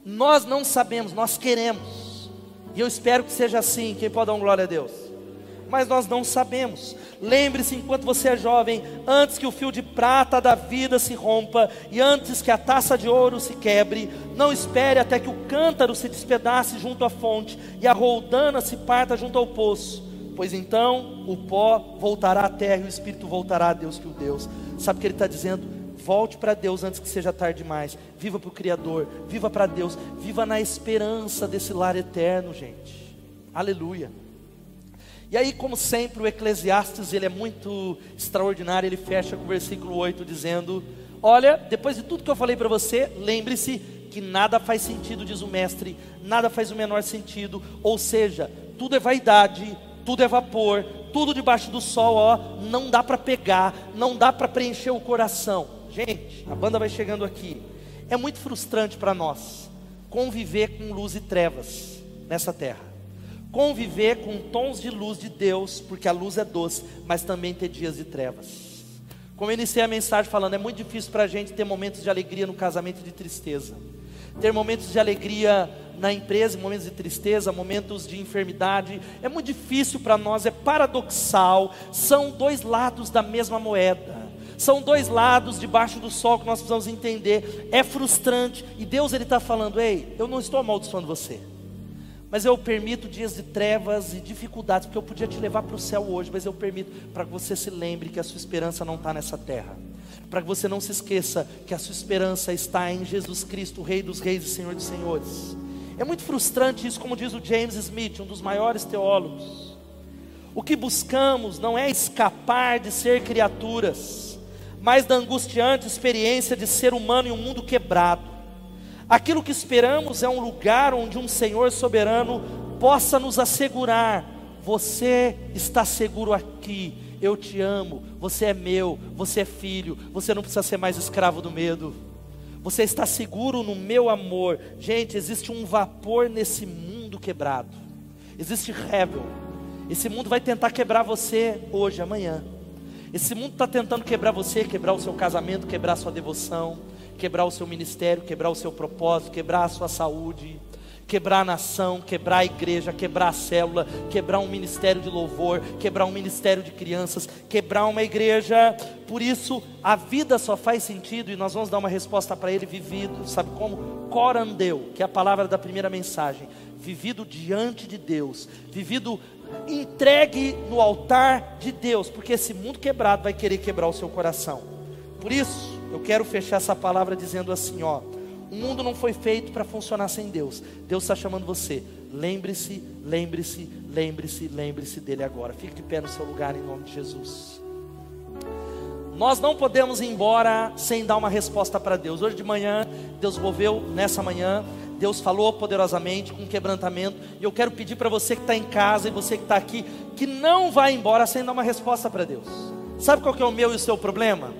Nós não sabemos, nós queremos. E eu espero que seja assim. Quem pode dar glória a Deus? Mas nós não sabemos. Lembre-se, enquanto você é jovem, antes que o fio de prata da vida se rompa e antes que a taça de ouro se quebre, não espere até que o cântaro se despedace junto à fonte e a roldana se parta junto ao poço, pois então o pó voltará à terra e o espírito voltará a Deus que o Deus. Sabe o que ele está dizendo? Volte para Deus antes que seja tarde demais. Viva para o Criador, viva para Deus, viva na esperança desse lar eterno, gente. Aleluia. E aí, como sempre, o Eclesiastes ele é muito extraordinário. Ele fecha com o versículo 8 dizendo: Olha, depois de tudo que eu falei para você, lembre-se que nada faz sentido, diz o mestre, nada faz o menor sentido. Ou seja, tudo é vaidade, tudo é vapor, tudo debaixo do sol, ó, não dá para pegar, não dá para preencher o coração. Gente, a banda vai chegando aqui. É muito frustrante para nós conviver com luz e trevas nessa terra. Conviver com tons de luz de Deus, porque a luz é doce, mas também ter dias de trevas. Como eu iniciei a mensagem falando, é muito difícil para a gente ter momentos de alegria no casamento e de tristeza. Ter momentos de alegria na empresa, momentos de tristeza, momentos de enfermidade. É muito difícil para nós, é paradoxal. São dois lados da mesma moeda. São dois lados debaixo do sol que nós precisamos entender. É frustrante e Deus ele está falando: ei, eu não estou amaldiçoando você, mas eu permito dias de trevas e dificuldades, porque eu podia te levar para o céu hoje, mas eu permito para que você se lembre que a sua esperança não está nessa terra, para que você não se esqueça que a sua esperança está em Jesus Cristo, Rei dos Reis e Senhor dos Senhores. É muito frustrante isso, como diz o James Smith, um dos maiores teólogos. O que buscamos não é escapar de ser criaturas mas da angustiante experiência de ser humano em um mundo quebrado. Aquilo que esperamos é um lugar onde um Senhor soberano possa nos assegurar: você está seguro aqui, eu te amo, você é meu, você é filho, você não precisa ser mais escravo do medo. Você está seguro no meu amor. Gente, existe um vapor nesse mundo quebrado. Existe rebel. Esse mundo vai tentar quebrar você hoje, amanhã. Esse mundo está tentando quebrar você, quebrar o seu casamento, quebrar a sua devoção, quebrar o seu ministério, quebrar o seu propósito, quebrar a sua saúde, quebrar a nação, quebrar a igreja, quebrar a célula, quebrar um ministério de louvor, quebrar um ministério de crianças, quebrar uma igreja. Por isso, a vida só faz sentido e nós vamos dar uma resposta para ele vivido, sabe como? Corandeu, que é a palavra da primeira mensagem, vivido diante de Deus, vivido entregue no altar de Deus, porque esse mundo quebrado vai querer quebrar o seu coração. Por isso, eu quero fechar essa palavra dizendo assim, ó: o mundo não foi feito para funcionar sem Deus. Deus está chamando você. Lembre-se, lembre-se, lembre-se, lembre-se dele agora. Fique de pé no seu lugar em nome de Jesus. Nós não podemos ir embora sem dar uma resposta para Deus. Hoje de manhã, Deus moveu nessa manhã. Deus falou poderosamente, com quebrantamento. E eu quero pedir para você que está em casa e você que está aqui, que não vá embora sem dar uma resposta para Deus. Sabe qual que é o meu e o seu problema?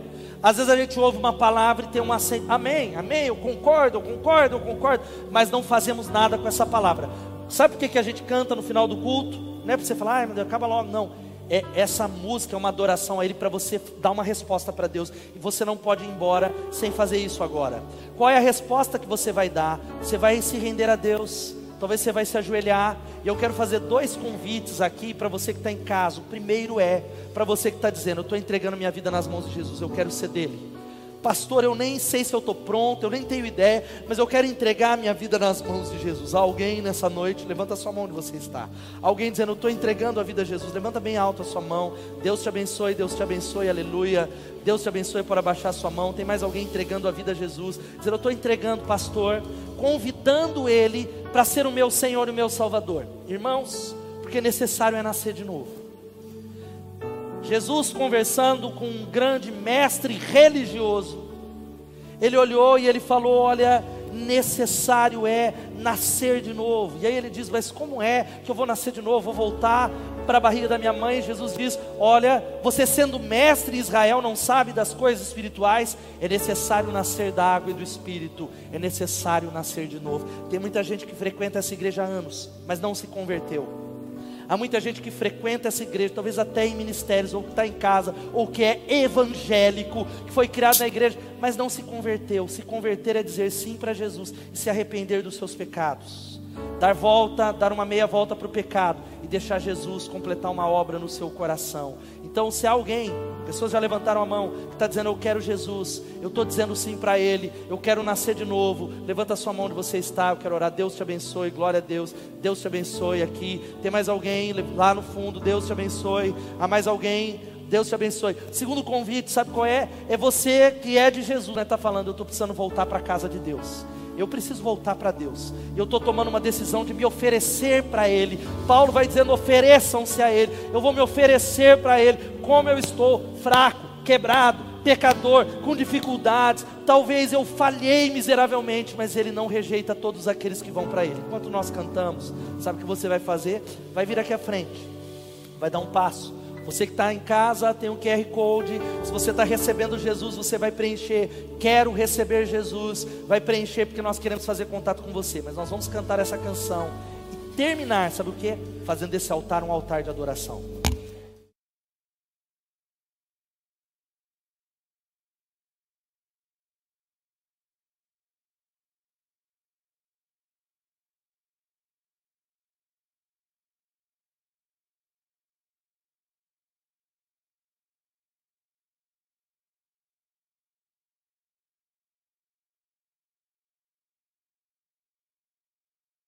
Às vezes a gente ouve uma palavra e tem um amém, amém, eu concordo, eu concordo, eu concordo, mas não fazemos nada com essa palavra. Sabe por que, que a gente canta no final do culto? Não é para você falar, ai meu Deus, acaba logo, não. É, essa música é uma adoração a Ele para você dar uma resposta para Deus. E você não pode ir embora sem fazer isso agora. Qual é a resposta que você vai dar? Você vai se render a Deus talvez você vai se ajoelhar. E eu quero fazer dois convites aqui para você que está em casa. O primeiro é para você que está dizendo: Eu estou entregando minha vida nas mãos de Jesus, eu quero ser dele. Pastor, eu nem sei se eu estou pronto, eu nem tenho ideia, mas eu quero entregar a minha vida nas mãos de Jesus. Alguém nessa noite, levanta a sua mão onde você está. Alguém dizendo, eu estou entregando a vida a Jesus, levanta bem alto a sua mão. Deus te abençoe, Deus te abençoe, aleluia. Deus te abençoe por abaixar a sua mão. Tem mais alguém entregando a vida a Jesus, dizendo, eu estou entregando, pastor, convidando Ele para ser o meu Senhor e o meu Salvador. Irmãos, porque necessário é nascer de novo. Jesus conversando com um grande mestre religioso, ele olhou e ele falou: Olha, necessário é nascer de novo. E aí ele diz: Mas como é que eu vou nascer de novo? Vou voltar para a barriga da minha mãe? Jesus diz: Olha, você sendo mestre em Israel, não sabe das coisas espirituais, é necessário nascer da água e do espírito, é necessário nascer de novo. Tem muita gente que frequenta essa igreja há anos, mas não se converteu. Há muita gente que frequenta essa igreja, talvez até em ministérios, ou que está em casa, ou que é evangélico, que foi criado na igreja, mas não se converteu. Se converter é dizer sim para Jesus e se arrepender dos seus pecados. Dar volta, dar uma meia volta para o pecado e deixar Jesus completar uma obra no seu coração. Então, se alguém, pessoas já levantaram a mão, que está dizendo eu quero Jesus, eu estou dizendo sim para Ele, eu quero nascer de novo, levanta a sua mão onde você está, eu quero orar, Deus te abençoe, glória a Deus, Deus te abençoe aqui. Tem mais alguém lá no fundo, Deus te abençoe. Há mais alguém, Deus te abençoe. Segundo convite, sabe qual é? É você que é de Jesus, né? Está falando, eu estou precisando voltar para a casa de Deus. Eu preciso voltar para Deus. Eu estou tomando uma decisão de me oferecer para Ele. Paulo vai dizendo: ofereçam-se a Ele. Eu vou me oferecer para Ele. Como eu estou fraco, quebrado, pecador, com dificuldades. Talvez eu falhei miseravelmente, mas Ele não rejeita todos aqueles que vão para Ele. Enquanto nós cantamos, sabe o que você vai fazer? Vai vir aqui à frente, vai dar um passo você que está em casa, tem um QR Code. Se você está recebendo Jesus, você vai preencher. Quero receber Jesus. Vai preencher porque nós queremos fazer contato com você. Mas nós vamos cantar essa canção e terminar, sabe o que? Fazendo desse altar um altar de adoração.